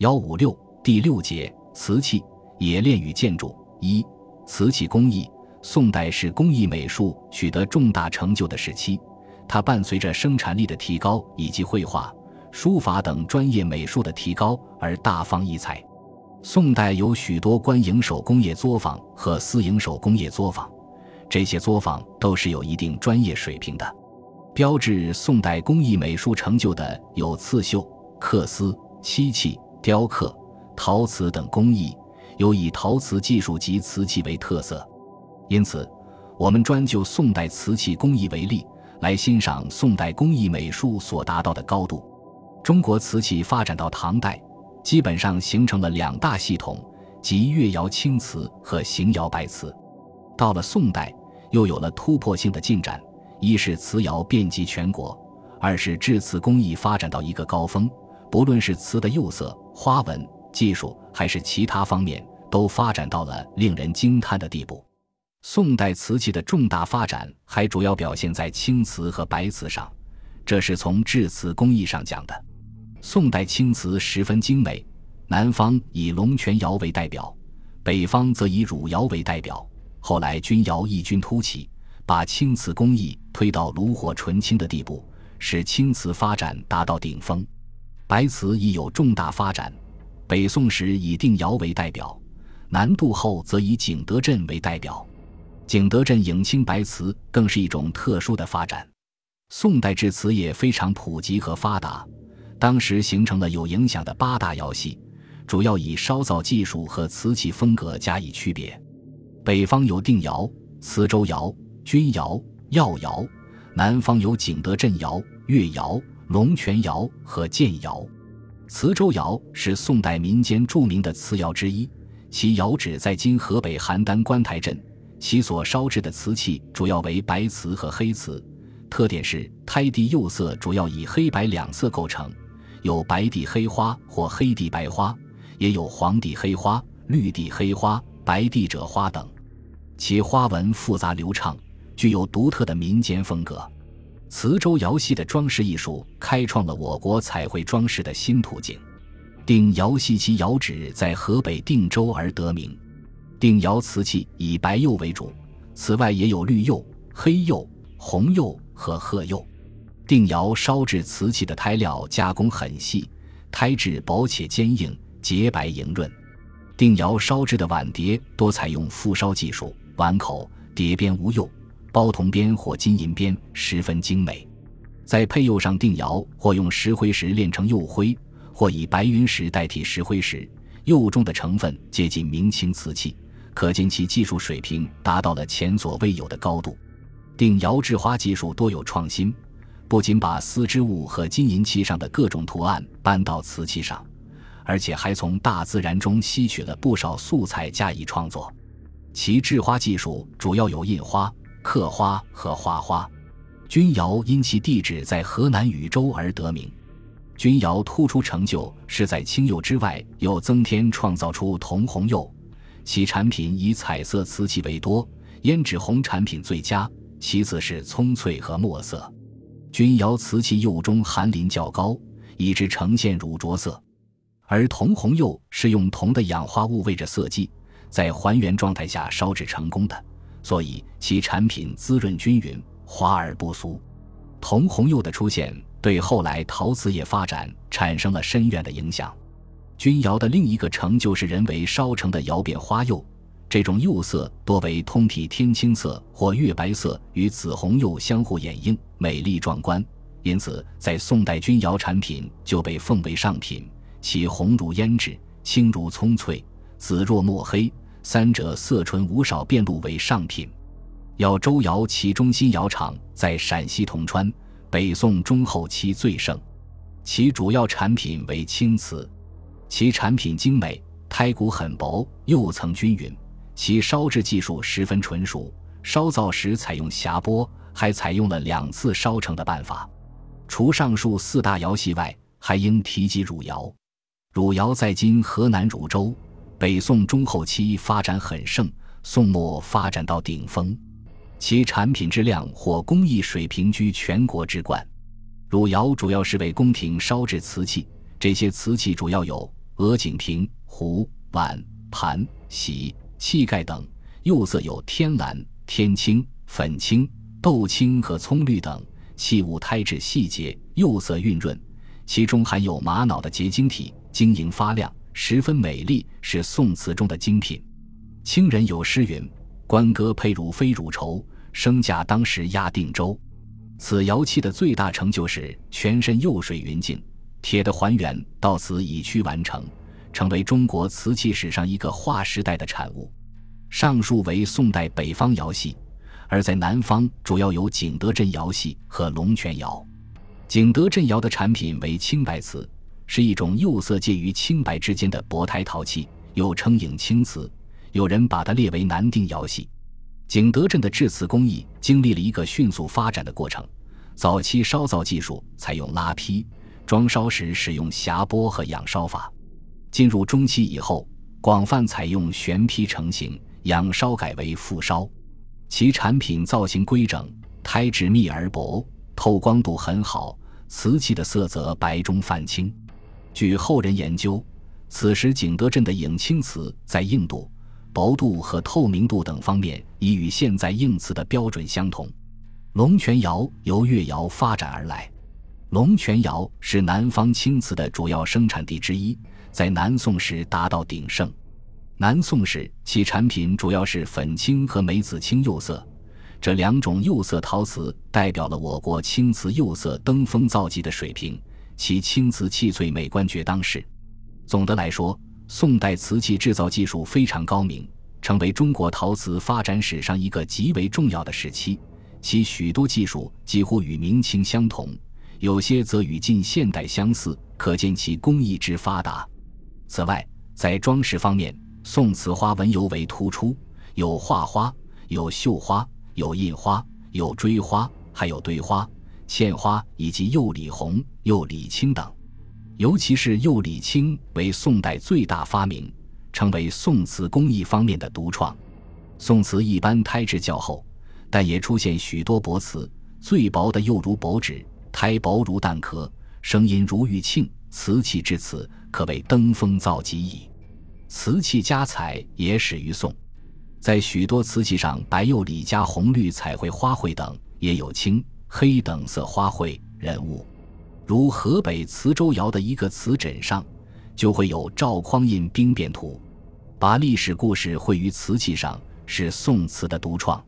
幺五六第六节瓷器冶炼与建筑一瓷器工艺。宋代是工艺美术取得重大成就的时期，它伴随着生产力的提高以及绘画、书法等专业美术的提高而大放异彩。宋代有许多官营手工业作坊和私营手工业作坊，这些作坊都是有一定专业水平的。标志宋代工艺美术成就的有刺绣、刻丝、漆器、雕刻、陶瓷等工艺，有以陶瓷技术及瓷器为特色。因此，我们专就宋代瓷器工艺为例，来欣赏宋代工艺美术所达到的高度。中国瓷器发展到唐代，基本上形成了两大系统，即越窑青瓷和邢窑白瓷。到了宋代，又有了突破性的进展。一是瓷窑遍及全国，二是制瓷工艺发展到一个高峰，不论是瓷的釉色、花纹、技术，还是其他方面，都发展到了令人惊叹的地步。宋代瓷器的重大发展还主要表现在青瓷和白瓷上，这是从制瓷工艺上讲的。宋代青瓷十分精美，南方以龙泉窑为代表，北方则以汝窑为代表，后来钧窑异军突起。把青瓷工艺推到炉火纯青的地步，使青瓷发展达到顶峰。白瓷已有重大发展。北宋时以定窑为代表，南渡后则以景德镇为代表。景德镇影青白瓷更是一种特殊的发展。宋代制瓷业非常普及和发达，当时形成了有影响的八大窑系，主要以烧造技术和瓷器风格加以区别。北方有定窑、磁州窑。钧窑、耀窑，南方有景德镇窑、越窑、龙泉窑和建窑。磁州窑是宋代民间著名的瓷窑之一，其窑址在今河北邯郸关台镇，其所烧制的瓷器主要为白瓷和黑瓷，特点是胎地釉色主要以黑白两色构成，有白地黑花或黑地白花，也有黄地黑花、绿地黑花、白地赭花等，其花纹复杂流畅。具有独特的民间风格，磁州窑系的装饰艺术开创了我国彩绘装饰的新途径。定窑系其窑址在河北定州而得名。定窑瓷器以白釉为主，此外也有绿釉、黑釉、红釉和褐釉。定窑烧制瓷器的胎料加工很细，胎质薄且坚硬，洁白莹润。定窑烧制的碗碟多采用复烧技术，碗口、碟边无釉。包铜边或金银边，十分精美。在配釉上定窑，或用石灰石炼成釉灰，或以白云石代替石灰石，釉中的成分接近明清瓷器，可见其技术水平达到了前所未有的高度。定窑制花技术多有创新，不仅把丝织物和金银器上的各种图案搬到瓷器上，而且还从大自然中吸取了不少素材加以创作。其制花技术主要有印花。刻花和花花，钧窑因其地址在河南禹州而得名。钧窑突出成就是在青釉之外又增添创造出铜红釉，其产品以彩色瓷器为多，胭脂红产品最佳，其次是葱翠和墨色。钧窑瓷器釉中含磷较高，以致呈现乳浊色，而铜红釉是用铜的氧化物为着色剂，在还原状态下烧制成功的。所以其产品滋润均匀，华而不俗。铜红釉的出现对后来陶瓷业发展产生了深远的影响。钧窑的另一个成就是人为烧成的窑变花釉，这种釉色多为通体天青色或月白色与紫红釉相互掩映，美丽壮观。因此，在宋代钧窑产品就被奉为上品，其红如胭脂，青如葱翠，紫若墨黑。三者色纯无少变露为上品。耀州窑其中心窑厂在陕西铜川，北宋中后期最盛，其主要产品为青瓷，其产品精美，胎骨很薄，釉层均匀，其烧制技术十分纯熟。烧造时采用匣钵，还采用了两次烧成的办法。除上述四大窑系外，还应提及汝窑。汝窑在今河南汝州。北宋中后期发展很盛，宋末发展到顶峰，其产品质量或工艺水平居全国之冠。汝窑主要是为宫廷烧制瓷器，这些瓷器主要有鹅颈瓶、壶、碗、盘、洗、器盖等，釉色有天蓝、天青、粉青、豆青和葱绿等。器物胎质细节，釉色晕润，其中含有玛瑙的结晶体，晶莹发亮，十分美丽，是宋瓷中的精品。清人有诗云：“官歌配汝非汝愁，生价当时压定州。”此窑器的最大成就是全身釉水匀净，铁的还原到此已趋完成，成为中国瓷器史上一个划时代的产物。上述为宋代北方窑系。而在南方，主要有景德镇窑系和龙泉窑。景德镇窑的产品为青白瓷，是一种釉色介于青白之间的薄胎陶器，又称影青瓷。有人把它列为南定窑系。景德镇的制瓷工艺经历了一个迅速发展的过程。早期烧造技术采用拉坯，装烧时使用匣钵和仰烧法。进入中期以后，广泛采用旋坯成型，仰烧改为覆烧。其产品造型规整，胎质密而薄，透光度很好，瓷器的色泽白中泛青。据后人研究，此时景德镇的影青瓷在硬度、薄度和透明度等方面已与现在硬瓷的标准相同。龙泉窑由越窑发展而来，龙泉窑是南方青瓷的主要生产地之一，在南宋时达到鼎盛。南宋时，其产品主要是粉青和梅子青釉色，这两种釉色陶瓷代表了我国青瓷釉色登峰造极的水平，其青瓷器翠美观绝当世。总的来说，宋代瓷器制造技术非常高明，成为中国陶瓷发展史上一个极为重要的时期。其许多技术几乎与明清相同，有些则与近现代相似，可见其工艺之发达。此外，在装饰方面，宋瓷花纹尤为突出，有画花，有绣花，有印花，有锥花，还有堆花、嵌花以及釉里红、釉里青等。尤其是釉里青为宋代最大发明，成为宋瓷工艺方面的独创。宋瓷一般胎质较厚，但也出现许多薄瓷，最薄的又如薄纸，胎薄如蛋壳，声音如玉磬。瓷器至此，可谓登峰造极矣。瓷器加彩也始于宋，在许多瓷器上，白釉里加红绿彩绘花卉等，也有青黑等色花卉人物。如河北磁州窑的一个瓷枕上，就会有赵匡胤兵变图。把历史故事绘于瓷器上，是宋瓷的独创。